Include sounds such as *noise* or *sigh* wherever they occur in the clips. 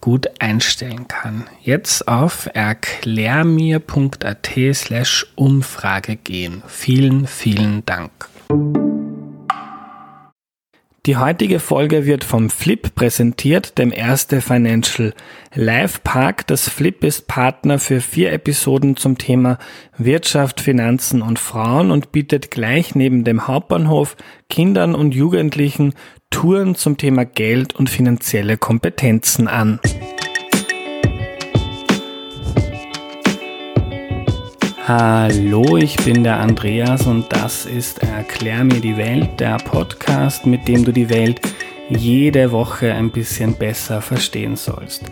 gut einstellen kann. Jetzt auf erklärmir.at slash Umfrage gehen. Vielen, vielen Dank. Die heutige Folge wird vom Flip präsentiert, dem Erste Financial Live Park. Das Flip ist Partner für vier Episoden zum Thema Wirtschaft, Finanzen und Frauen und bietet gleich neben dem Hauptbahnhof Kindern und Jugendlichen Touren zum Thema Geld und finanzielle Kompetenzen an. Hallo, ich bin der Andreas und das ist Erklär mir die Welt, der Podcast, mit dem du die Welt jede Woche ein bisschen besser verstehen sollst.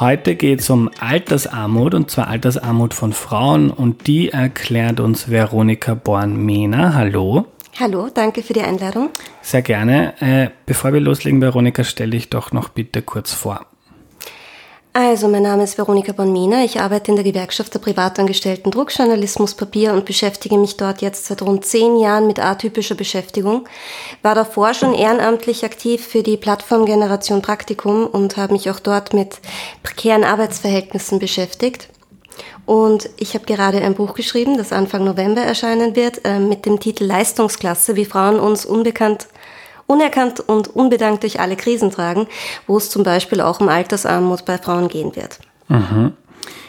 Heute geht es um Altersarmut und zwar Altersarmut von Frauen und die erklärt uns Veronika Born-Mehner. Hallo. Hallo, danke für die Einladung. Sehr gerne. Äh, bevor wir loslegen, Veronika, stelle ich doch noch bitte kurz vor. Also, mein Name ist Veronika Bonmina. Ich arbeite in der Gewerkschaft der Privatangestellten Druckjournalismus Papier und beschäftige mich dort jetzt seit rund zehn Jahren mit atypischer Beschäftigung. War davor schon ehrenamtlich aktiv für die Plattform Generation Praktikum und habe mich auch dort mit prekären Arbeitsverhältnissen beschäftigt. Und ich habe gerade ein Buch geschrieben, das Anfang November erscheinen wird, äh, mit dem Titel Leistungsklasse, wie Frauen uns unbekannt unerkannt und unbedankt durch alle Krisen tragen, wo es zum Beispiel auch um Altersarmut bei Frauen gehen wird. Mhm.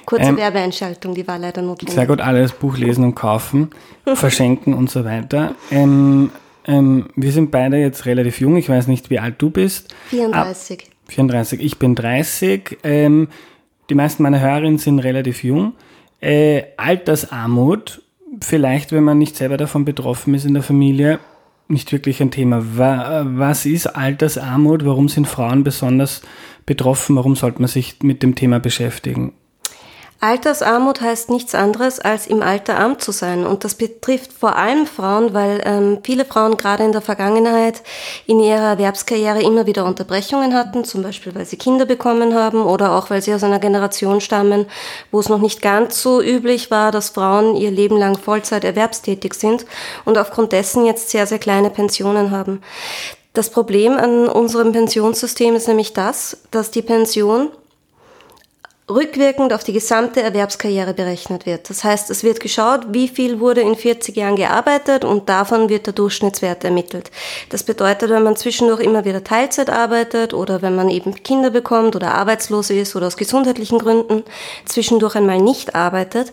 Kurze ähm, Werbeeinschaltung, die war leider notwendig. Sehr gut, alles Buch lesen und kaufen, *laughs* verschenken und so weiter. Ähm, ähm, wir sind beide jetzt relativ jung, ich weiß nicht, wie alt du bist. 34. Ab 34, ich bin 30. Ähm, die meisten meiner Hörerinnen sind relativ jung. Äh, Altersarmut, vielleicht, wenn man nicht selber davon betroffen ist in der Familie, nicht wirklich ein Thema. Was ist Altersarmut? Warum sind Frauen besonders betroffen? Warum sollte man sich mit dem Thema beschäftigen? Altersarmut heißt nichts anderes, als im Alter arm zu sein. Und das betrifft vor allem Frauen, weil ähm, viele Frauen gerade in der Vergangenheit in ihrer Erwerbskarriere immer wieder Unterbrechungen hatten, zum Beispiel weil sie Kinder bekommen haben oder auch weil sie aus einer Generation stammen, wo es noch nicht ganz so üblich war, dass Frauen ihr Leben lang Vollzeit erwerbstätig sind und aufgrund dessen jetzt sehr, sehr kleine Pensionen haben. Das Problem an unserem Pensionssystem ist nämlich das, dass die Pension rückwirkend auf die gesamte Erwerbskarriere berechnet wird. Das heißt, es wird geschaut, wie viel wurde in 40 Jahren gearbeitet und davon wird der Durchschnittswert ermittelt. Das bedeutet, wenn man zwischendurch immer wieder Teilzeit arbeitet oder wenn man eben Kinder bekommt oder arbeitslos ist oder aus gesundheitlichen Gründen zwischendurch einmal nicht arbeitet,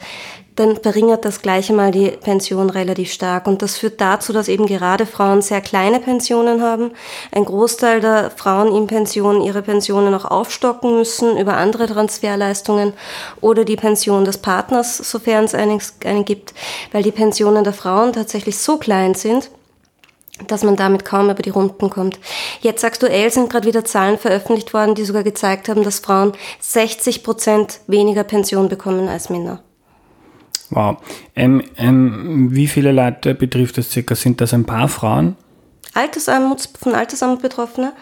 dann verringert das gleiche mal die Pension relativ stark. Und das führt dazu, dass eben gerade Frauen sehr kleine Pensionen haben. Ein Großteil der Frauen in Pension ihre Pensionen auch aufstocken müssen über andere Transferleistungen oder die Pension des Partners, sofern es einen, einen gibt, weil die Pensionen der Frauen tatsächlich so klein sind, dass man damit kaum über die Runden kommt. Jetzt aktuell sind gerade wieder Zahlen veröffentlicht worden, die sogar gezeigt haben, dass Frauen 60 Prozent weniger Pension bekommen als Männer. Wow. Ähm, ähm, wie viele Leute betrifft das circa? Sind das ein paar Frauen? Altersarmut, von Altersarmut Betroffene.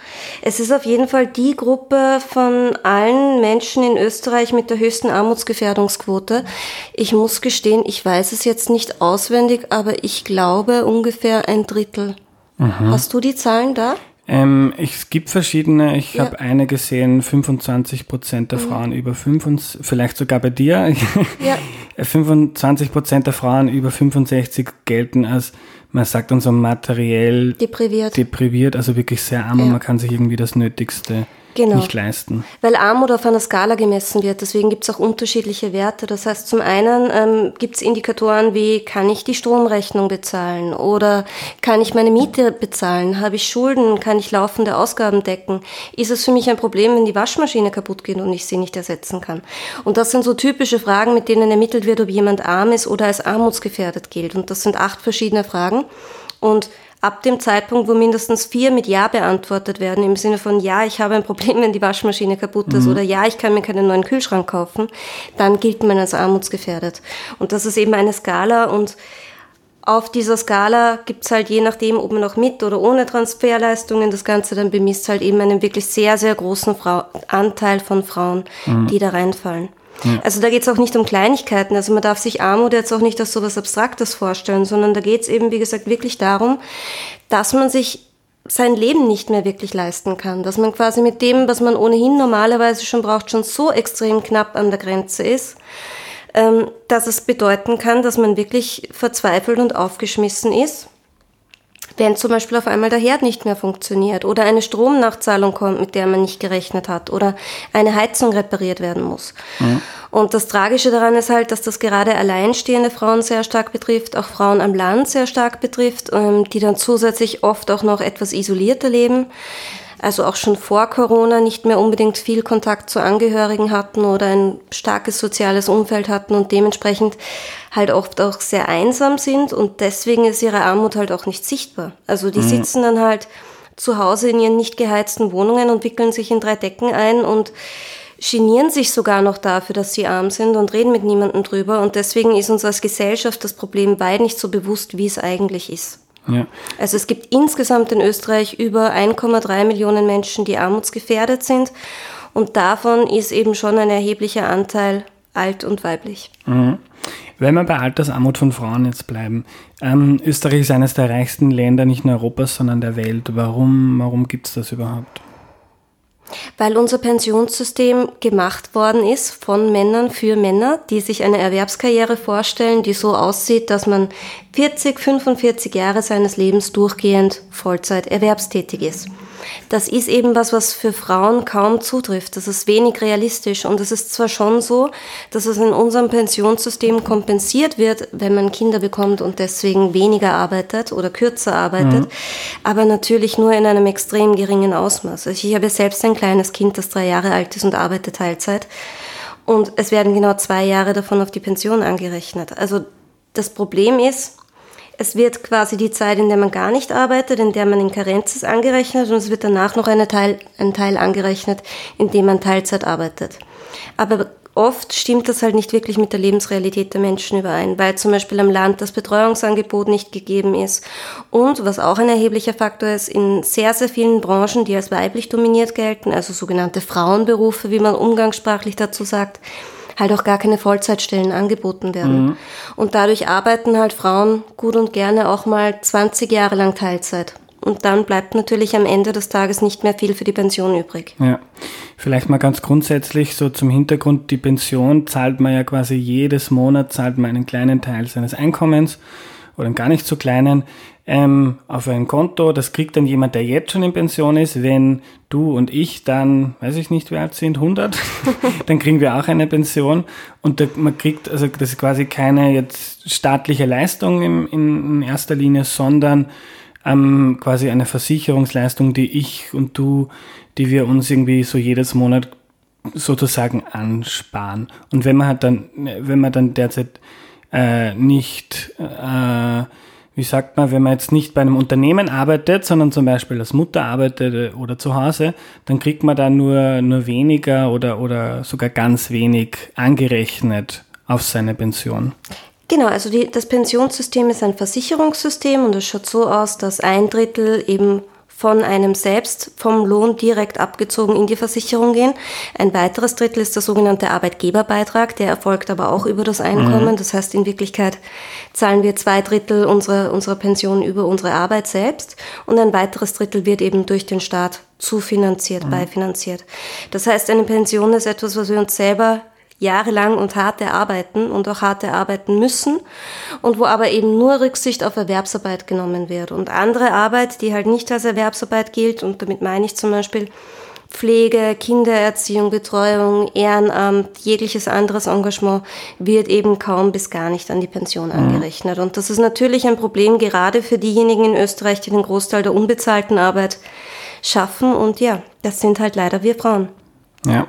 Es ist auf jeden Fall die Gruppe von allen Menschen in Österreich mit der höchsten Armutsgefährdungsquote. Ich muss gestehen, ich weiß es jetzt nicht auswendig, aber ich glaube ungefähr ein Drittel. Mhm. Hast du die Zahlen da? Ähm, es gibt verschiedene. Ich ja. habe eine gesehen, 25 Prozent der mhm. Frauen über 25, vielleicht sogar bei dir. Ja. *laughs* 25 Prozent der Frauen über 65 gelten als, man sagt dann so materiell depriviert. depriviert, also wirklich sehr arm ja. und man kann sich irgendwie das Nötigste genau. nicht leisten. Weil Armut auf einer Skala gemessen wird, deswegen gibt es auch unterschiedliche Werte. Das heißt, zum einen ähm, gibt es Indikatoren wie, kann ich die Stromrechnung bezahlen oder kann ich meine Miete bezahlen, habe ich Schulden, kann ich laufende Ausgaben decken, ist es für mich ein Problem, wenn die Waschmaschine kaputt geht und ich sie nicht ersetzen kann. Und das sind so typische Fragen, mit denen ermittelt wird, ob jemand arm ist oder als armutsgefährdet gilt. Und das sind acht verschiedene Fragen. Und ab dem Zeitpunkt, wo mindestens vier mit Ja beantwortet werden, im Sinne von Ja, ich habe ein Problem, wenn die Waschmaschine kaputt ist mhm. oder Ja, ich kann mir keinen neuen Kühlschrank kaufen, dann gilt man als armutsgefährdet. Und das ist eben eine Skala und auf dieser Skala gibt's halt je nachdem, ob man noch mit oder ohne Transferleistungen das Ganze dann bemisst, halt eben einen wirklich sehr, sehr großen Frau Anteil von Frauen, mhm. die da reinfallen. Ja. Also da geht es auch nicht um Kleinigkeiten. Also man darf sich Armut jetzt auch nicht als so etwas Abstraktes vorstellen, sondern da geht es eben, wie gesagt, wirklich darum, dass man sich sein Leben nicht mehr wirklich leisten kann. Dass man quasi mit dem, was man ohnehin normalerweise schon braucht, schon so extrem knapp an der Grenze ist, ähm, dass es bedeuten kann, dass man wirklich verzweifelt und aufgeschmissen ist wenn zum Beispiel auf einmal der Herd nicht mehr funktioniert oder eine Stromnachzahlung kommt, mit der man nicht gerechnet hat oder eine Heizung repariert werden muss. Mhm. Und das Tragische daran ist halt, dass das gerade alleinstehende Frauen sehr stark betrifft, auch Frauen am Land sehr stark betrifft, ähm, die dann zusätzlich oft auch noch etwas isolierter leben also auch schon vor Corona nicht mehr unbedingt viel Kontakt zu Angehörigen hatten oder ein starkes soziales Umfeld hatten und dementsprechend halt oft auch sehr einsam sind und deswegen ist ihre Armut halt auch nicht sichtbar. Also die mhm. sitzen dann halt zu Hause in ihren nicht geheizten Wohnungen und wickeln sich in drei Decken ein und genieren sich sogar noch dafür, dass sie arm sind und reden mit niemandem drüber. Und deswegen ist uns als Gesellschaft das Problem weit nicht so bewusst, wie es eigentlich ist. Ja. Also es gibt insgesamt in Österreich über 1,3 Millionen Menschen, die armutsgefährdet sind. Und davon ist eben schon ein erheblicher Anteil alt und weiblich. Mhm. Wenn wir bei Altersarmut von Frauen jetzt bleiben, ähm, Österreich ist eines der reichsten Länder nicht nur Europas, sondern der Welt. Warum, warum gibt es das überhaupt? Weil unser Pensionssystem gemacht worden ist von Männern für Männer, die sich eine Erwerbskarriere vorstellen, die so aussieht, dass man 40, 45 Jahre seines Lebens durchgehend Vollzeit erwerbstätig ist. Das ist eben was, was für Frauen kaum zutrifft. Das ist wenig realistisch. Und es ist zwar schon so, dass es in unserem Pensionssystem kompensiert wird, wenn man Kinder bekommt und deswegen weniger arbeitet oder kürzer arbeitet, mhm. aber natürlich nur in einem extrem geringen Ausmaß. Also ich habe selbst ein kleines Kind, das drei Jahre alt ist und arbeitet Teilzeit. Und es werden genau zwei Jahre davon auf die Pension angerechnet. Also das Problem ist, es wird quasi die Zeit, in der man gar nicht arbeitet, in der man in Karenz ist, angerechnet und es wird danach noch eine Teil, ein Teil angerechnet, in dem man Teilzeit arbeitet. Aber oft stimmt das halt nicht wirklich mit der Lebensrealität der Menschen überein, weil zum Beispiel am Land das Betreuungsangebot nicht gegeben ist. Und was auch ein erheblicher Faktor ist, in sehr, sehr vielen Branchen, die als weiblich dominiert gelten, also sogenannte Frauenberufe, wie man umgangssprachlich dazu sagt, halt auch gar keine Vollzeitstellen angeboten werden. Mhm. Und dadurch arbeiten halt Frauen gut und gerne auch mal 20 Jahre lang Teilzeit. Und dann bleibt natürlich am Ende des Tages nicht mehr viel für die Pension übrig. Ja, vielleicht mal ganz grundsätzlich so zum Hintergrund, die Pension zahlt man ja quasi jedes Monat, zahlt man einen kleinen Teil seines Einkommens oder einen gar nicht so kleinen ähm, auf ein Konto. Das kriegt dann jemand, der jetzt schon in Pension ist. Wenn du und ich dann, weiß ich nicht, wie alt sind, 100, *laughs* dann kriegen wir auch eine Pension. Und da, man kriegt, also das ist quasi keine jetzt staatliche Leistung im, in, in erster Linie, sondern ähm, quasi eine Versicherungsleistung, die ich und du, die wir uns irgendwie so jedes Monat sozusagen ansparen. Und wenn man halt dann, wenn man dann derzeit äh, nicht äh, wie sagt man, wenn man jetzt nicht bei einem Unternehmen arbeitet, sondern zum Beispiel als Mutter arbeitet oder zu Hause, dann kriegt man da nur, nur weniger oder, oder sogar ganz wenig angerechnet auf seine Pension. Genau, also die, das Pensionssystem ist ein Versicherungssystem und es schaut so aus, dass ein Drittel eben von einem selbst vom Lohn direkt abgezogen in die Versicherung gehen. Ein weiteres Drittel ist der sogenannte Arbeitgeberbeitrag, der erfolgt aber auch über das Einkommen. Mhm. Das heißt, in Wirklichkeit zahlen wir zwei Drittel unserer, unserer Pension über unsere Arbeit selbst und ein weiteres Drittel wird eben durch den Staat zufinanziert, mhm. beifinanziert. Das heißt, eine Pension ist etwas, was wir uns selber jahrelang und hart erarbeiten und auch hart erarbeiten müssen und wo aber eben nur Rücksicht auf Erwerbsarbeit genommen wird. Und andere Arbeit, die halt nicht als Erwerbsarbeit gilt, und damit meine ich zum Beispiel Pflege, Kindererziehung, Betreuung, Ehrenamt, jegliches anderes Engagement wird eben kaum bis gar nicht an die Pension mhm. angerechnet. Und das ist natürlich ein Problem gerade für diejenigen in Österreich, die den Großteil der unbezahlten Arbeit schaffen. Und ja, das sind halt leider wir Frauen. Ja,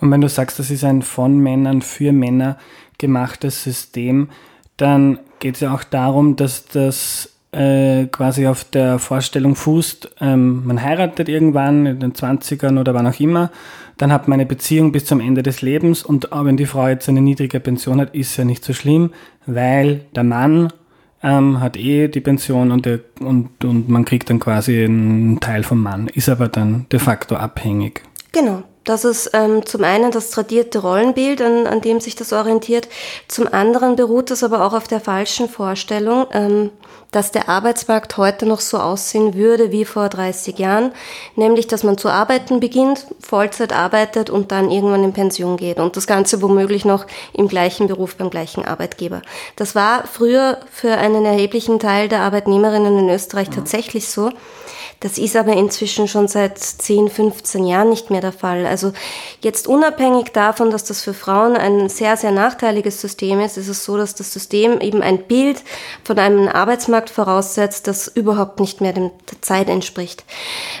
und wenn du sagst, das ist ein von Männern für Männer gemachtes System, dann geht es ja auch darum, dass das äh, quasi auf der Vorstellung fußt, ähm, man heiratet irgendwann in den 20ern oder wann auch immer, dann hat man eine Beziehung bis zum Ende des Lebens und auch wenn die Frau jetzt eine niedrige Pension hat, ist ja nicht so schlimm, weil der Mann ähm, hat eh die Pension und, der, und, und man kriegt dann quasi einen Teil vom Mann, ist aber dann de facto abhängig. Genau. Das ist ähm, zum einen das tradierte Rollenbild, an, an dem sich das orientiert. Zum anderen beruht es aber auch auf der falschen Vorstellung, ähm, dass der Arbeitsmarkt heute noch so aussehen würde wie vor 30 Jahren, nämlich dass man zu arbeiten beginnt, Vollzeit arbeitet und dann irgendwann in Pension geht und das Ganze womöglich noch im gleichen Beruf beim gleichen Arbeitgeber. Das war früher für einen erheblichen Teil der Arbeitnehmerinnen in Österreich tatsächlich so. Das ist aber inzwischen schon seit 10, 15 Jahren nicht mehr der Fall. Also jetzt unabhängig davon, dass das für Frauen ein sehr, sehr nachteiliges System ist, ist es so, dass das System eben ein Bild von einem Arbeitsmarkt voraussetzt, das überhaupt nicht mehr der Zeit entspricht.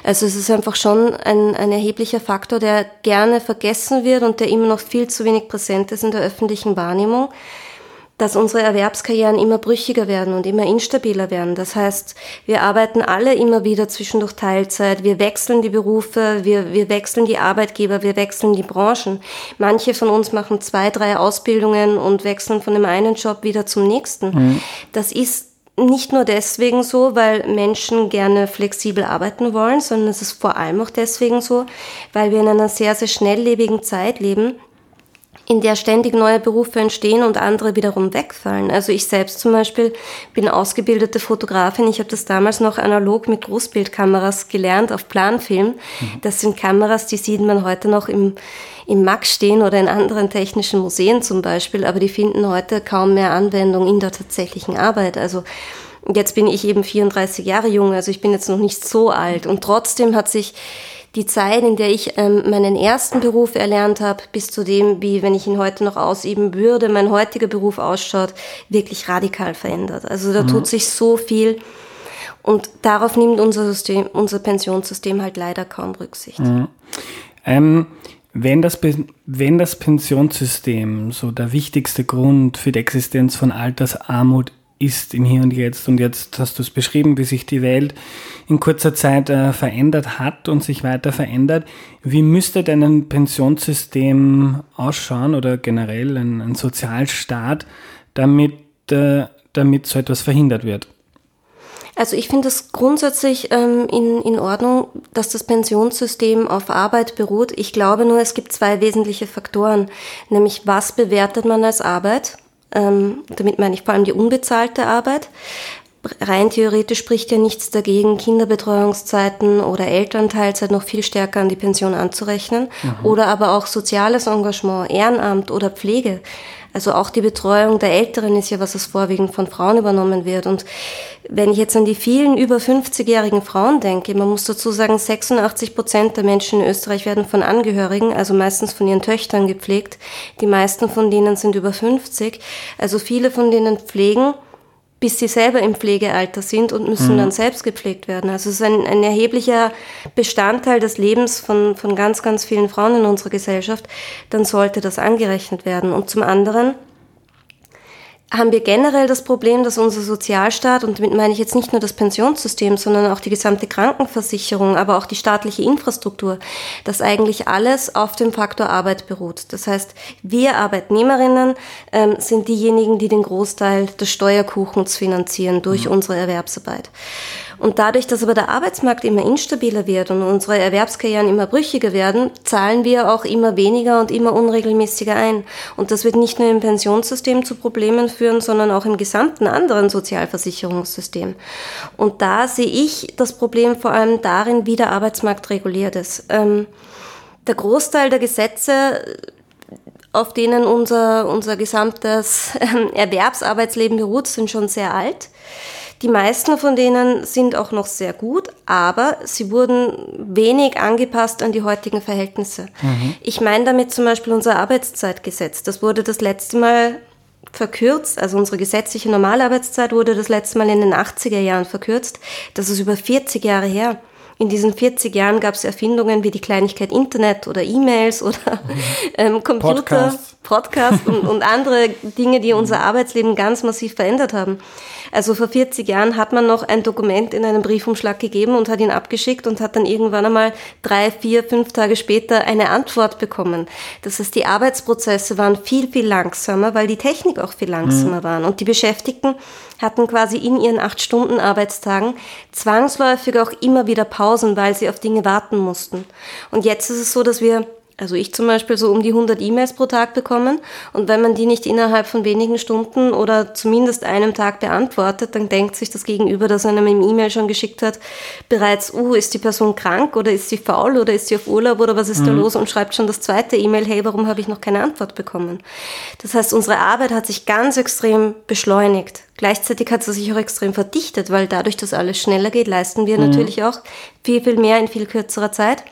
Also es ist einfach schon ein, ein erheblicher Faktor, der gerne vergessen wird und der immer noch viel zu wenig präsent ist in der öffentlichen Wahrnehmung dass unsere Erwerbskarrieren immer brüchiger werden und immer instabiler werden. Das heißt, wir arbeiten alle immer wieder zwischendurch Teilzeit, wir wechseln die Berufe, wir, wir wechseln die Arbeitgeber, wir wechseln die Branchen. Manche von uns machen zwei, drei Ausbildungen und wechseln von dem einen Job wieder zum nächsten. Mhm. Das ist nicht nur deswegen so, weil Menschen gerne flexibel arbeiten wollen, sondern es ist vor allem auch deswegen so, weil wir in einer sehr, sehr schnelllebigen Zeit leben, in der ständig neue Berufe entstehen und andere wiederum wegfallen. Also ich selbst zum Beispiel bin ausgebildete Fotografin. Ich habe das damals noch analog mit Großbildkameras gelernt auf Planfilm. Mhm. Das sind Kameras, die sieht man heute noch im, im MAC stehen oder in anderen technischen Museen zum Beispiel, aber die finden heute kaum mehr Anwendung in der tatsächlichen Arbeit. Also jetzt bin ich eben 34 Jahre jung, also ich bin jetzt noch nicht so alt und trotzdem hat sich die Zeit, in der ich ähm, meinen ersten Beruf erlernt habe, bis zu dem, wie wenn ich ihn heute noch ausüben würde, mein heutiger Beruf ausschaut, wirklich radikal verändert. Also da mhm. tut sich so viel. Und darauf nimmt unser System, unser Pensionssystem halt leider kaum Rücksicht. Mhm. Ähm, wenn das, wenn das Pensionssystem so der wichtigste Grund für die Existenz von Altersarmut ist im Hier und Jetzt. Und jetzt hast du es beschrieben, wie sich die Welt in kurzer Zeit äh, verändert hat und sich weiter verändert. Wie müsste denn ein Pensionssystem ausschauen oder generell ein, ein Sozialstaat, damit, äh, damit so etwas verhindert wird? Also ich finde es grundsätzlich ähm, in, in Ordnung, dass das Pensionssystem auf Arbeit beruht. Ich glaube nur, es gibt zwei wesentliche Faktoren, nämlich was bewertet man als Arbeit ähm, damit meine ich vor allem die unbezahlte Arbeit. Rein theoretisch spricht ja nichts dagegen, Kinderbetreuungszeiten oder Elternteilzeit noch viel stärker an die Pension anzurechnen. Mhm. Oder aber auch soziales Engagement, Ehrenamt oder Pflege. Also auch die Betreuung der Älteren ist ja was, was vorwiegend von Frauen übernommen wird. Und wenn ich jetzt an die vielen über 50-jährigen Frauen denke, man muss dazu sagen, 86 Prozent der Menschen in Österreich werden von Angehörigen, also meistens von ihren Töchtern gepflegt. Die meisten von denen sind über 50. Also viele von denen pflegen bis sie selber im Pflegealter sind und müssen mhm. dann selbst gepflegt werden. Also es ist ein, ein erheblicher Bestandteil des Lebens von, von ganz, ganz vielen Frauen in unserer Gesellschaft, dann sollte das angerechnet werden. Und zum anderen haben wir generell das Problem, dass unser Sozialstaat, und damit meine ich jetzt nicht nur das Pensionssystem, sondern auch die gesamte Krankenversicherung, aber auch die staatliche Infrastruktur, dass eigentlich alles auf dem Faktor Arbeit beruht. Das heißt, wir Arbeitnehmerinnen ähm, sind diejenigen, die den Großteil des Steuerkuchens finanzieren durch mhm. unsere Erwerbsarbeit. Und dadurch, dass aber der Arbeitsmarkt immer instabiler wird und unsere Erwerbskarrieren immer brüchiger werden, zahlen wir auch immer weniger und immer unregelmäßiger ein. Und das wird nicht nur im Pensionssystem zu Problemen führen, sondern auch im gesamten anderen Sozialversicherungssystem. Und da sehe ich das Problem vor allem darin, wie der Arbeitsmarkt reguliert ist. Ähm, der Großteil der Gesetze auf denen unser, unser gesamtes ähm, Erwerbsarbeitsleben beruht, sind schon sehr alt. Die meisten von denen sind auch noch sehr gut, aber sie wurden wenig angepasst an die heutigen Verhältnisse. Mhm. Ich meine damit zum Beispiel unser Arbeitszeitgesetz. Das wurde das letzte Mal verkürzt, also unsere gesetzliche Normalarbeitszeit wurde das letzte Mal in den 80er Jahren verkürzt. Das ist über 40 Jahre her. In diesen 40 Jahren gab es Erfindungen wie die Kleinigkeit Internet oder E-Mails oder ähm, Computer, Podcast, Podcast und, und andere Dinge, die unser Arbeitsleben ganz massiv verändert haben. Also vor 40 Jahren hat man noch ein Dokument in einem Briefumschlag gegeben und hat ihn abgeschickt und hat dann irgendwann einmal drei, vier, fünf Tage später eine Antwort bekommen. Das heißt, die Arbeitsprozesse waren viel, viel langsamer, weil die Technik auch viel langsamer mhm. war. Und die Beschäftigten hatten quasi in ihren acht Stunden Arbeitstagen zwangsläufig auch immer wieder Pausen, weil sie auf Dinge warten mussten. Und jetzt ist es so, dass wir also ich zum Beispiel so um die 100 E-Mails pro Tag bekommen und wenn man die nicht innerhalb von wenigen Stunden oder zumindest einem Tag beantwortet, dann denkt sich das Gegenüber, das einem im E-Mail schon geschickt hat, bereits, uh, ist die Person krank oder ist sie faul oder ist sie auf Urlaub oder was ist mhm. da los und schreibt schon das zweite E-Mail, hey, warum habe ich noch keine Antwort bekommen? Das heißt, unsere Arbeit hat sich ganz extrem beschleunigt. Gleichzeitig hat sie sich auch extrem verdichtet, weil dadurch, dass alles schneller geht, leisten wir mhm. natürlich auch viel, viel mehr in viel kürzerer Zeit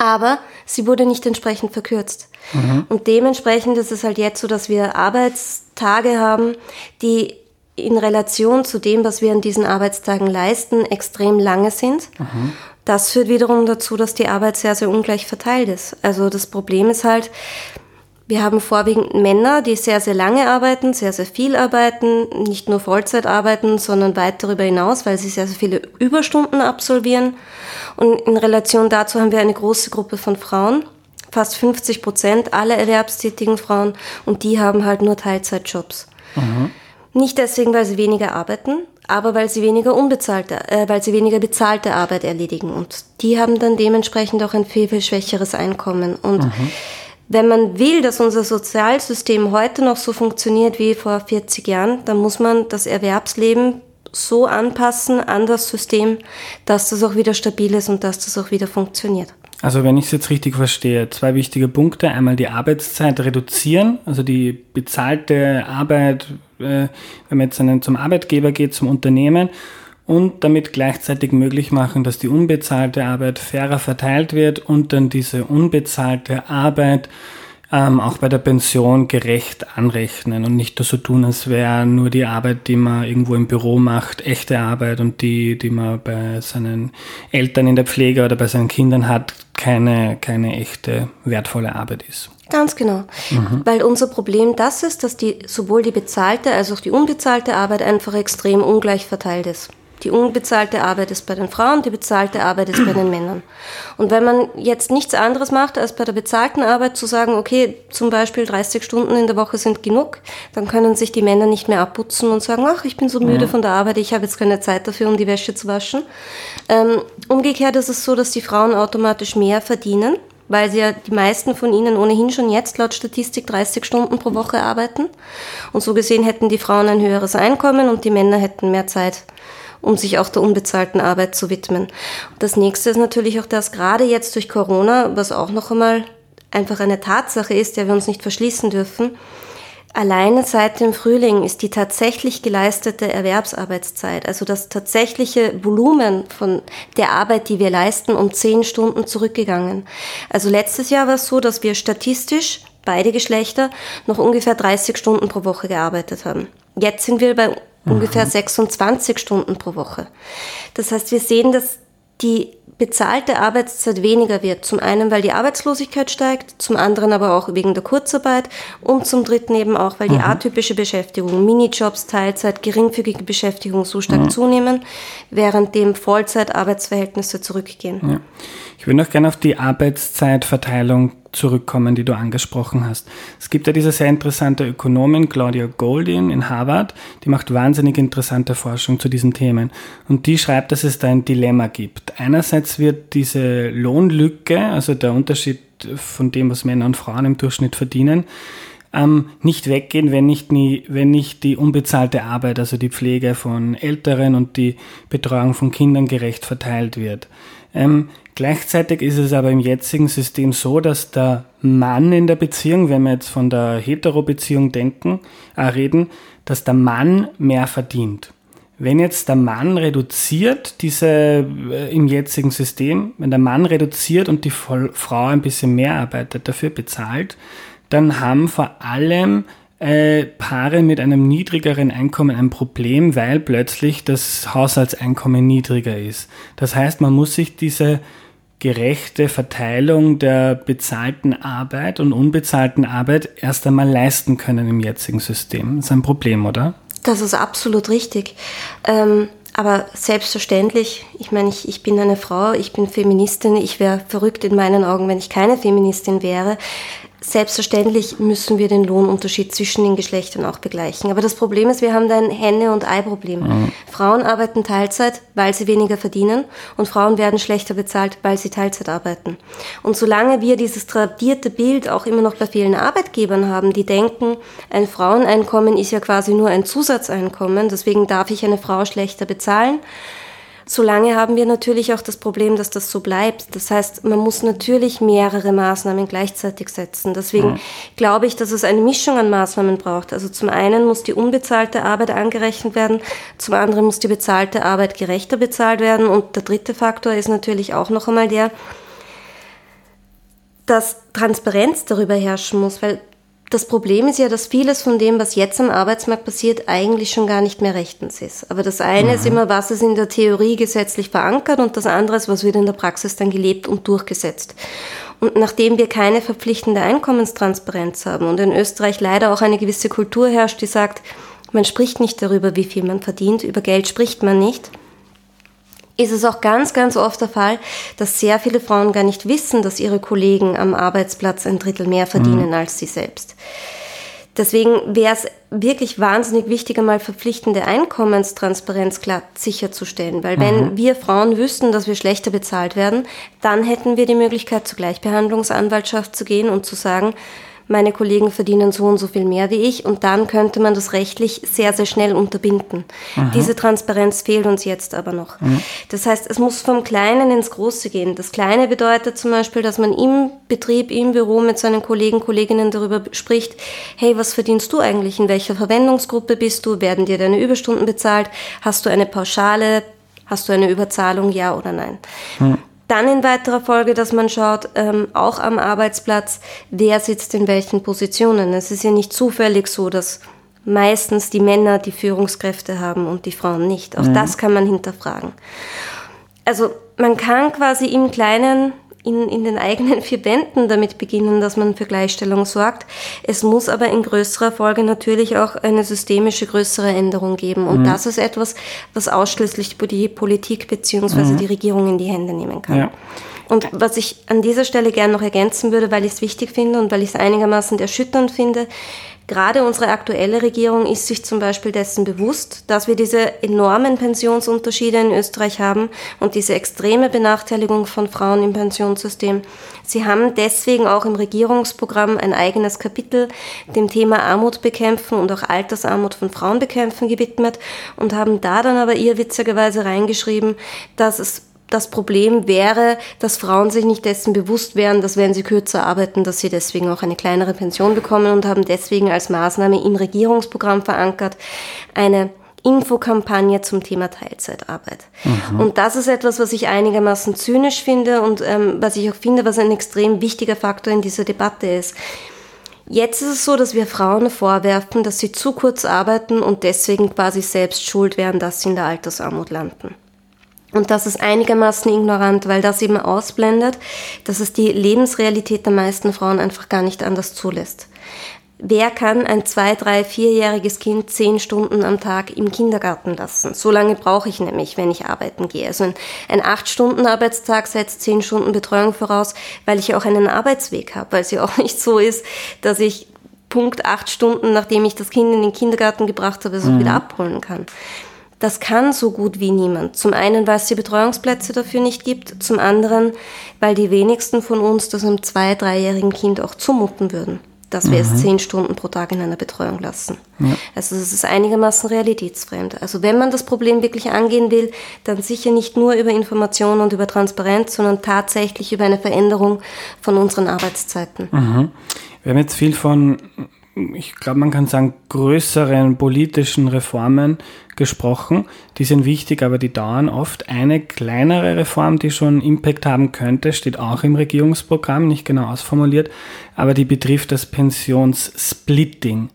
aber sie wurde nicht entsprechend verkürzt. Mhm. Und dementsprechend ist es halt jetzt so, dass wir Arbeitstage haben, die in Relation zu dem, was wir an diesen Arbeitstagen leisten, extrem lange sind. Mhm. Das führt wiederum dazu, dass die Arbeit sehr, sehr ungleich verteilt ist. Also das Problem ist halt, wir haben vorwiegend Männer, die sehr, sehr lange arbeiten, sehr, sehr viel arbeiten, nicht nur Vollzeit arbeiten, sondern weit darüber hinaus, weil sie sehr, sehr viele Überstunden absolvieren. Und in Relation dazu haben wir eine große Gruppe von Frauen, fast 50 Prozent aller erwerbstätigen Frauen, und die haben halt nur Teilzeitjobs. Mhm. Nicht deswegen, weil sie weniger arbeiten, aber weil sie weniger unbezahlte, äh, weil sie weniger bezahlte Arbeit erledigen. Und die haben dann dementsprechend auch ein viel, viel schwächeres Einkommen. Und mhm wenn man will, dass unser Sozialsystem heute noch so funktioniert wie vor 40 Jahren, dann muss man das Erwerbsleben so anpassen an das System, dass das auch wieder stabil ist und dass das auch wieder funktioniert. Also wenn ich es jetzt richtig verstehe, zwei wichtige Punkte. Einmal die Arbeitszeit reduzieren, also die bezahlte Arbeit, äh, wenn man jetzt zum Arbeitgeber geht, zum Unternehmen und damit gleichzeitig möglich machen, dass die unbezahlte Arbeit fairer verteilt wird und dann diese unbezahlte Arbeit ähm, auch bei der Pension gerecht anrechnen und nicht so tun, als wäre nur die Arbeit, die man irgendwo im Büro macht, echte Arbeit und die, die man bei seinen Eltern in der Pflege oder bei seinen Kindern hat, keine, keine echte wertvolle Arbeit ist. Ganz genau. Mhm. Weil unser Problem das ist, dass die, sowohl die bezahlte als auch die unbezahlte Arbeit einfach extrem ungleich verteilt ist. Die unbezahlte Arbeit ist bei den Frauen, die bezahlte Arbeit ist bei den Männern. Und wenn man jetzt nichts anderes macht, als bei der bezahlten Arbeit zu sagen, okay, zum Beispiel 30 Stunden in der Woche sind genug, dann können sich die Männer nicht mehr abputzen und sagen, ach, ich bin so müde von der Arbeit, ich habe jetzt keine Zeit dafür, um die Wäsche zu waschen. Ähm, umgekehrt ist es so, dass die Frauen automatisch mehr verdienen weil sie ja die meisten von ihnen ohnehin schon jetzt laut Statistik 30 Stunden pro Woche arbeiten. Und so gesehen hätten die Frauen ein höheres Einkommen und die Männer hätten mehr Zeit um sich auch der unbezahlten Arbeit zu widmen. Das nächste ist natürlich auch das, gerade jetzt durch Corona, was auch noch einmal einfach eine Tatsache ist, der wir uns nicht verschließen dürfen, Alleine seit dem Frühling ist die tatsächlich geleistete Erwerbsarbeitszeit, also das tatsächliche Volumen von der Arbeit, die wir leisten, um zehn Stunden zurückgegangen. Also letztes Jahr war es so, dass wir statistisch beide Geschlechter noch ungefähr 30 Stunden pro Woche gearbeitet haben. Jetzt sind wir bei ungefähr 26 Stunden pro Woche. Das heißt, wir sehen, dass die bezahlte Arbeitszeit weniger wird. Zum einen, weil die Arbeitslosigkeit steigt, zum anderen aber auch wegen der Kurzarbeit und zum dritten eben auch, weil die mhm. atypische Beschäftigung, Minijobs, Teilzeit, geringfügige Beschäftigung so stark mhm. zunehmen, während dem Vollzeitarbeitsverhältnisse zurückgehen. Ja. Ich will noch gerne auf die Arbeitszeitverteilung zurückkommen, die du angesprochen hast. Es gibt ja diese sehr interessante Ökonomin Claudia Goldin in Harvard, die macht wahnsinnig interessante Forschung zu diesen Themen. Und die schreibt, dass es da ein Dilemma gibt. Einerseits wird diese Lohnlücke, also der Unterschied von dem, was Männer und Frauen im Durchschnitt verdienen, ähm, nicht weggehen, wenn nicht, nie, wenn nicht die unbezahlte Arbeit, also die Pflege von Älteren und die Betreuung von Kindern gerecht verteilt wird. Ähm, gleichzeitig ist es aber im jetzigen System so, dass der Mann in der Beziehung, wenn wir jetzt von der Hetero-Beziehung denken, äh, reden, dass der Mann mehr verdient. Wenn jetzt der Mann reduziert, diese äh, im jetzigen System, wenn der Mann reduziert und die Frau ein bisschen mehr arbeitet, dafür bezahlt, dann haben vor allem äh, Paare mit einem niedrigeren Einkommen ein Problem, weil plötzlich das Haushaltseinkommen niedriger ist. Das heißt, man muss sich diese gerechte Verteilung der bezahlten Arbeit und unbezahlten Arbeit erst einmal leisten können im jetzigen System. Das ist ein Problem, oder? Das ist absolut richtig. Ähm, aber selbstverständlich, ich meine, ich, ich bin eine Frau, ich bin Feministin, ich wäre verrückt in meinen Augen, wenn ich keine Feministin wäre. Selbstverständlich müssen wir den Lohnunterschied zwischen den Geschlechtern auch begleichen. Aber das Problem ist, wir haben da ein Henne- und Ei-Problem. Mhm. Frauen arbeiten Teilzeit, weil sie weniger verdienen und Frauen werden schlechter bezahlt, weil sie Teilzeit arbeiten. Und solange wir dieses tradierte Bild auch immer noch bei vielen Arbeitgebern haben, die denken, ein Fraueneinkommen ist ja quasi nur ein Zusatzeinkommen, deswegen darf ich eine Frau schlechter bezahlen, Solange haben wir natürlich auch das Problem, dass das so bleibt. Das heißt, man muss natürlich mehrere Maßnahmen gleichzeitig setzen. Deswegen mhm. glaube ich, dass es eine Mischung an Maßnahmen braucht. Also zum einen muss die unbezahlte Arbeit angerechnet werden, zum anderen muss die bezahlte Arbeit gerechter bezahlt werden und der dritte Faktor ist natürlich auch noch einmal der, dass Transparenz darüber herrschen muss, weil das Problem ist ja, dass vieles von dem, was jetzt am Arbeitsmarkt passiert, eigentlich schon gar nicht mehr rechtens ist. Aber das eine mhm. ist immer, was ist in der Theorie gesetzlich verankert und das andere ist, was wird in der Praxis dann gelebt und durchgesetzt. Und nachdem wir keine verpflichtende Einkommenstransparenz haben und in Österreich leider auch eine gewisse Kultur herrscht, die sagt, man spricht nicht darüber, wie viel man verdient, über Geld spricht man nicht, ist es auch ganz, ganz oft der Fall, dass sehr viele Frauen gar nicht wissen, dass ihre Kollegen am Arbeitsplatz ein Drittel mehr verdienen mhm. als sie selbst. Deswegen wäre es wirklich wahnsinnig wichtig, einmal verpflichtende Einkommenstransparenz klar sicherzustellen. Weil wenn mhm. wir Frauen wüssten, dass wir schlechter bezahlt werden, dann hätten wir die Möglichkeit, zur Gleichbehandlungsanwaltschaft zu gehen und zu sagen, meine Kollegen verdienen so und so viel mehr wie ich und dann könnte man das rechtlich sehr, sehr schnell unterbinden. Aha. Diese Transparenz fehlt uns jetzt aber noch. Mhm. Das heißt, es muss vom Kleinen ins Große gehen. Das Kleine bedeutet zum Beispiel, dass man im Betrieb, im Büro mit seinen Kollegen, Kolleginnen darüber spricht, hey, was verdienst du eigentlich? In welcher Verwendungsgruppe bist du? Werden dir deine Überstunden bezahlt? Hast du eine Pauschale? Hast du eine Überzahlung? Ja oder nein? Mhm. Dann in weiterer Folge, dass man schaut, ähm, auch am Arbeitsplatz, wer sitzt in welchen Positionen. Es ist ja nicht zufällig so, dass meistens die Männer die Führungskräfte haben und die Frauen nicht. Auch mhm. das kann man hinterfragen. Also man kann quasi im Kleinen in, in den eigenen vier Wänden damit beginnen, dass man für Gleichstellung sorgt. Es muss aber in größerer Folge natürlich auch eine systemische größere Änderung geben. Und mhm. das ist etwas, was ausschließlich die Politik bzw. Mhm. die Regierung in die Hände nehmen kann. Ja. Und was ich an dieser Stelle gerne noch ergänzen würde, weil ich es wichtig finde und weil ich es einigermaßen erschütternd finde, Gerade unsere aktuelle Regierung ist sich zum Beispiel dessen bewusst, dass wir diese enormen Pensionsunterschiede in Österreich haben und diese extreme Benachteiligung von Frauen im Pensionssystem. Sie haben deswegen auch im Regierungsprogramm ein eigenes Kapitel dem Thema Armut bekämpfen und auch Altersarmut von Frauen bekämpfen gewidmet und haben da dann aber ihr witzigerweise reingeschrieben, dass es das Problem wäre, dass Frauen sich nicht dessen bewusst wären, dass wenn sie kürzer arbeiten, dass sie deswegen auch eine kleinere Pension bekommen und haben deswegen als Maßnahme im Regierungsprogramm verankert eine Infokampagne zum Thema Teilzeitarbeit. Mhm. Und das ist etwas, was ich einigermaßen zynisch finde und ähm, was ich auch finde, was ein extrem wichtiger Faktor in dieser Debatte ist. Jetzt ist es so, dass wir Frauen vorwerfen, dass sie zu kurz arbeiten und deswegen quasi selbst schuld wären, dass sie in der Altersarmut landen. Und das ist einigermaßen ignorant, weil das eben ausblendet, dass es die Lebensrealität der meisten Frauen einfach gar nicht anders zulässt. Wer kann ein zwei, drei, vierjähriges Kind zehn Stunden am Tag im Kindergarten lassen? So lange brauche ich nämlich, wenn ich arbeiten gehe. Also ein, ein acht Stunden Arbeitstag setzt zehn Stunden Betreuung voraus, weil ich auch einen Arbeitsweg habe, weil es ja auch *laughs* nicht so ist, dass ich Punkt acht Stunden, nachdem ich das Kind in den Kindergarten gebracht habe, es mhm. wieder abholen kann. Das kann so gut wie niemand. Zum einen, weil es die Betreuungsplätze dafür nicht gibt, zum anderen, weil die wenigsten von uns das einem zwei-, dreijährigen Kind auch zumuten würden, dass wir mhm. es zehn Stunden pro Tag in einer Betreuung lassen. Ja. Also es ist einigermaßen realitätsfremd. Also wenn man das Problem wirklich angehen will, dann sicher nicht nur über Information und über Transparenz, sondern tatsächlich über eine Veränderung von unseren Arbeitszeiten. Mhm. Wir haben jetzt viel von ich glaube, man kann sagen, größeren politischen Reformen gesprochen. Die sind wichtig, aber die dauern oft. Eine kleinere Reform, die schon Impact haben könnte, steht auch im Regierungsprogramm, nicht genau ausformuliert, aber die betrifft das Pensionssplitting.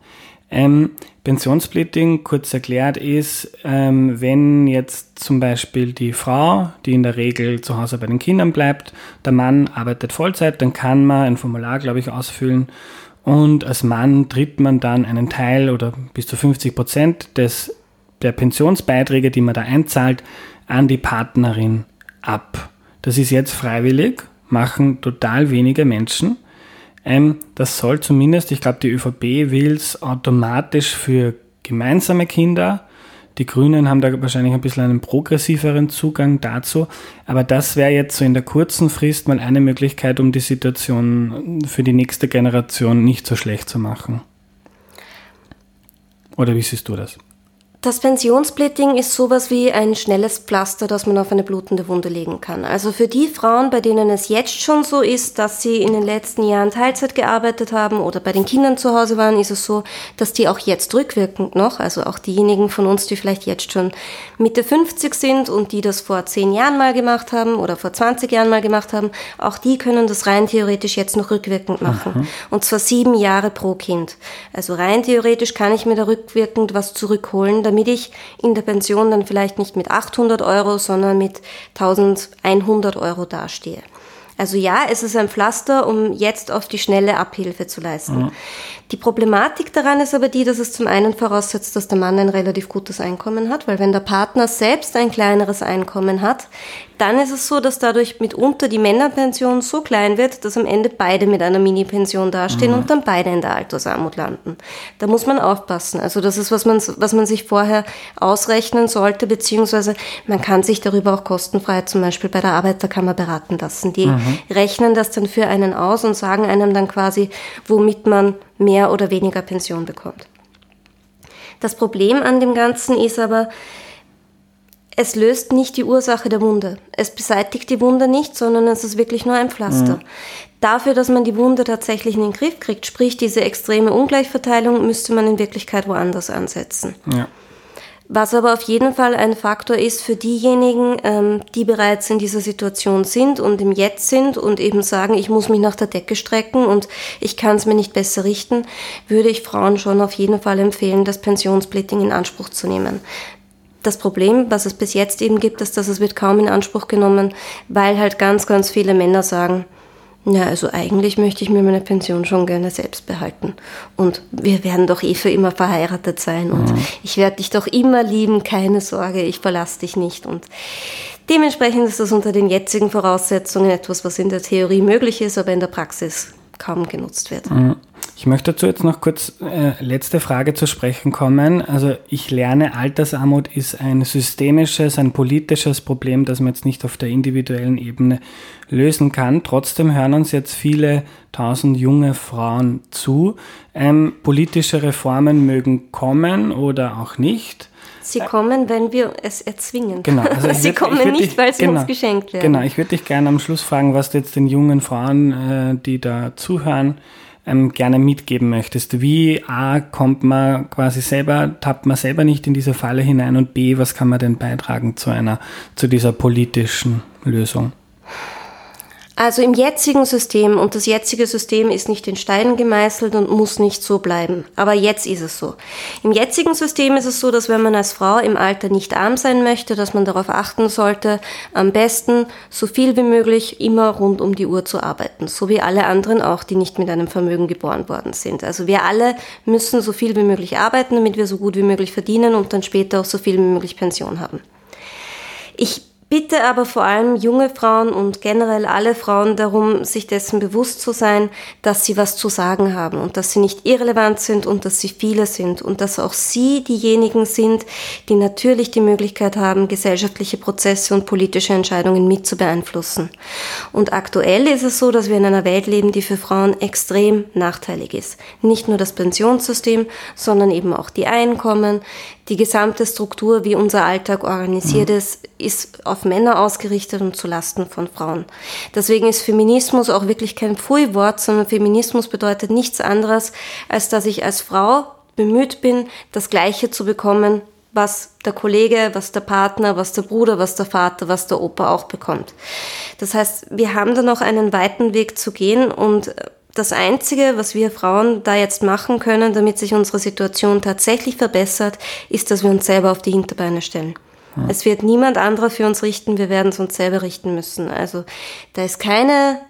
Ähm, Pensionssplitting, kurz erklärt, ist, ähm, wenn jetzt zum Beispiel die Frau, die in der Regel zu Hause bei den Kindern bleibt, der Mann arbeitet Vollzeit, dann kann man ein Formular, glaube ich, ausfüllen und als Mann tritt man dann einen Teil oder bis zu 50 Prozent des, der Pensionsbeiträge, die man da einzahlt, an die Partnerin ab. Das ist jetzt freiwillig, machen total wenige Menschen. Ähm, das soll zumindest, ich glaube, die ÖVP will es automatisch für gemeinsame Kinder die Grünen haben da wahrscheinlich ein bisschen einen progressiveren Zugang dazu. Aber das wäre jetzt so in der kurzen Frist mal eine Möglichkeit, um die Situation für die nächste Generation nicht so schlecht zu machen. Oder wie siehst du das? Das Pensionssplitting ist sowas wie ein schnelles Pflaster, das man auf eine blutende Wunde legen kann. Also für die Frauen, bei denen es jetzt schon so ist, dass sie in den letzten Jahren Teilzeit gearbeitet haben oder bei den Kindern zu Hause waren, ist es so, dass die auch jetzt rückwirkend noch, also auch diejenigen von uns, die vielleicht jetzt schon Mitte 50 sind und die das vor 10 Jahren mal gemacht haben oder vor 20 Jahren mal gemacht haben, auch die können das rein theoretisch jetzt noch rückwirkend machen. Mhm. Und zwar sieben Jahre pro Kind. Also rein theoretisch kann ich mir da rückwirkend was zurückholen, damit damit ich in der Pension dann vielleicht nicht mit 800 Euro, sondern mit 1100 Euro dastehe. Also ja, es ist ein Pflaster, um jetzt auf die schnelle Abhilfe zu leisten. Mhm. Die Problematik daran ist aber die, dass es zum einen voraussetzt, dass der Mann ein relativ gutes Einkommen hat, weil wenn der Partner selbst ein kleineres Einkommen hat, dann ist es so, dass dadurch mitunter die Männerpension so klein wird, dass am Ende beide mit einer Mini-Pension dastehen mhm. und dann beide in der Altersarmut landen. Da muss man aufpassen. Also das ist, was man, was man sich vorher ausrechnen sollte, beziehungsweise man kann sich darüber auch kostenfrei zum Beispiel bei der Arbeiterkammer beraten lassen. Die mhm. rechnen das dann für einen aus und sagen einem dann quasi, womit man mehr oder weniger Pension bekommt. Das Problem an dem Ganzen ist aber, es löst nicht die Ursache der Wunde. Es beseitigt die Wunde nicht, sondern es ist wirklich nur ein Pflaster. Mhm. Dafür, dass man die Wunde tatsächlich in den Griff kriegt, sprich diese extreme Ungleichverteilung, müsste man in Wirklichkeit woanders ansetzen. Ja. Was aber auf jeden Fall ein Faktor ist für diejenigen, ähm, die bereits in dieser Situation sind und im Jetzt sind und eben sagen, ich muss mich nach der Decke strecken und ich kann es mir nicht besser richten, würde ich Frauen schon auf jeden Fall empfehlen, das Pensionssplitting in Anspruch zu nehmen. Das Problem, was es bis jetzt eben gibt, ist, dass es wird kaum in Anspruch genommen, weil halt ganz, ganz viele Männer sagen, ja, also eigentlich möchte ich mir meine Pension schon gerne selbst behalten. Und wir werden doch eh für immer verheiratet sein. Und mhm. ich werde dich doch immer lieben, keine Sorge, ich verlasse dich nicht. Und dementsprechend ist das unter den jetzigen Voraussetzungen etwas, was in der Theorie möglich ist, aber in der Praxis kaum genutzt wird. Mhm. Ich möchte dazu jetzt noch kurz äh, letzte Frage zu sprechen kommen. Also ich lerne, Altersarmut ist ein systemisches, ein politisches Problem, das man jetzt nicht auf der individuellen Ebene lösen kann. Trotzdem hören uns jetzt viele tausend junge Frauen zu. Ähm, politische Reformen mögen kommen oder auch nicht. Sie kommen, wenn wir es erzwingen. Genau. Also *laughs* sie würd, kommen nicht, dich, weil sie genau, uns geschenkt werden. Genau, ich würde dich gerne am Schluss fragen, was du jetzt den jungen Frauen, äh, die da zuhören, ähm, gerne mitgeben möchtest. Wie A, kommt man quasi selber, tappt man selber nicht in diese Falle hinein und B, was kann man denn beitragen zu einer, zu dieser politischen Lösung? Also im jetzigen System, und das jetzige System ist nicht in Steinen gemeißelt und muss nicht so bleiben, aber jetzt ist es so. Im jetzigen System ist es so, dass wenn man als Frau im Alter nicht arm sein möchte, dass man darauf achten sollte, am besten so viel wie möglich immer rund um die Uhr zu arbeiten, so wie alle anderen auch, die nicht mit einem Vermögen geboren worden sind. Also wir alle müssen so viel wie möglich arbeiten, damit wir so gut wie möglich verdienen und dann später auch so viel wie möglich Pension haben. Ich bitte aber vor allem junge Frauen und generell alle Frauen darum, sich dessen bewusst zu sein, dass sie was zu sagen haben und dass sie nicht irrelevant sind und dass sie viele sind und dass auch sie diejenigen sind, die natürlich die Möglichkeit haben, gesellschaftliche Prozesse und politische Entscheidungen mit zu beeinflussen. Und aktuell ist es so, dass wir in einer Welt leben, die für Frauen extrem nachteilig ist. Nicht nur das Pensionssystem, sondern eben auch die Einkommen, die gesamte Struktur, wie unser Alltag organisiert mhm. ist, ist auf Männer ausgerichtet und zulasten von Frauen. Deswegen ist Feminismus auch wirklich kein Pfui-Wort, sondern Feminismus bedeutet nichts anderes, als dass ich als Frau bemüht bin, das Gleiche zu bekommen, was der Kollege, was der Partner, was der Bruder, was der Vater, was der Opa auch bekommt. Das heißt, wir haben da noch einen weiten Weg zu gehen und das Einzige, was wir Frauen da jetzt machen können, damit sich unsere Situation tatsächlich verbessert, ist, dass wir uns selber auf die Hinterbeine stellen. Ja. Es wird niemand anderer für uns richten, wir werden es uns selber richten müssen. Also da ist keine,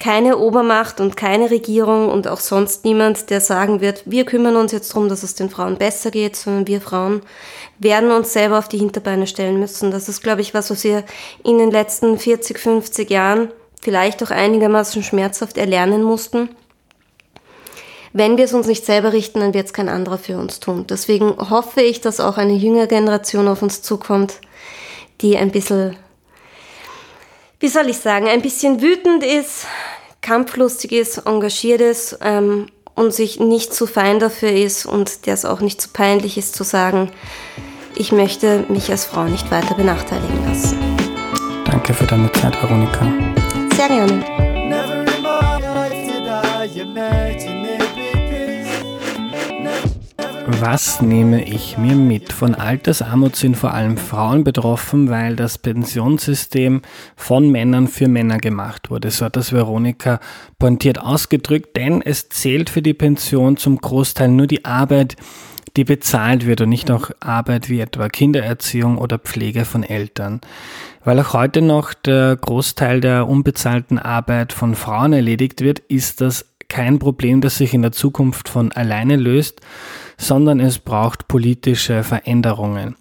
keine Obermacht und keine Regierung und auch sonst niemand, der sagen wird, wir kümmern uns jetzt darum, dass es den Frauen besser geht, sondern wir Frauen werden uns selber auf die Hinterbeine stellen müssen. Das ist, glaube ich, was, was wir in den letzten 40, 50 Jahren vielleicht auch einigermaßen schmerzhaft erlernen mussten. Wenn wir es uns nicht selber richten, dann wird es kein anderer für uns tun. Deswegen hoffe ich, dass auch eine jüngere Generation auf uns zukommt, die ein bisschen, wie soll ich sagen, ein bisschen wütend ist, kampflustig ist, engagiert ist ähm, und sich nicht zu fein dafür ist und der es auch nicht zu peinlich ist zu sagen, ich möchte mich als Frau nicht weiter benachteiligen lassen. Danke für deine Zeit, Veronika sehr gerne. Was nehme ich mir mit? Von Altersarmut sind vor allem Frauen betroffen, weil das Pensionssystem von Männern für Männer gemacht wurde. So hat das Veronika pointiert ausgedrückt, denn es zählt für die Pension zum Großteil nur die Arbeit, die bezahlt wird und nicht auch Arbeit wie etwa Kindererziehung oder Pflege von Eltern. Weil auch heute noch der Großteil der unbezahlten Arbeit von Frauen erledigt wird, ist das kein Problem, das sich in der Zukunft von alleine löst, sondern es braucht politische Veränderungen.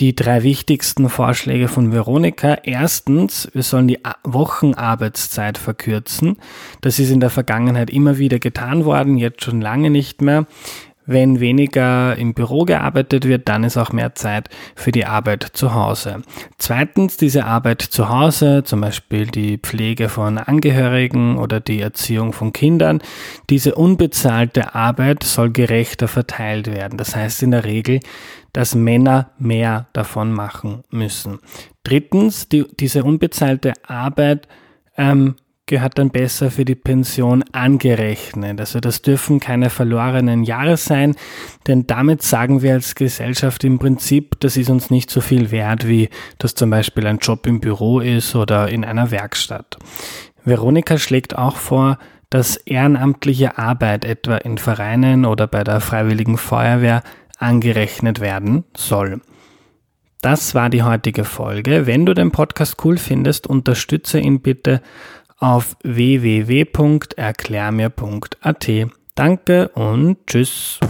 Die drei wichtigsten Vorschläge von Veronika. Erstens, wir sollen die Wochenarbeitszeit verkürzen. Das ist in der Vergangenheit immer wieder getan worden, jetzt schon lange nicht mehr. Wenn weniger im Büro gearbeitet wird, dann ist auch mehr Zeit für die Arbeit zu Hause. Zweitens, diese Arbeit zu Hause, zum Beispiel die Pflege von Angehörigen oder die Erziehung von Kindern, diese unbezahlte Arbeit soll gerechter verteilt werden. Das heißt in der Regel, dass Männer mehr davon machen müssen. Drittens, die, diese unbezahlte Arbeit ähm, gehört dann besser für die Pension angerechnet. Also das dürfen keine verlorenen Jahre sein, denn damit sagen wir als Gesellschaft im Prinzip, das ist uns nicht so viel wert, wie das zum Beispiel ein Job im Büro ist oder in einer Werkstatt. Veronika schlägt auch vor, dass ehrenamtliche Arbeit etwa in Vereinen oder bei der Freiwilligen Feuerwehr angerechnet werden soll. Das war die heutige Folge. Wenn du den Podcast cool findest, unterstütze ihn bitte auf www.erklärmir.at. Danke und tschüss.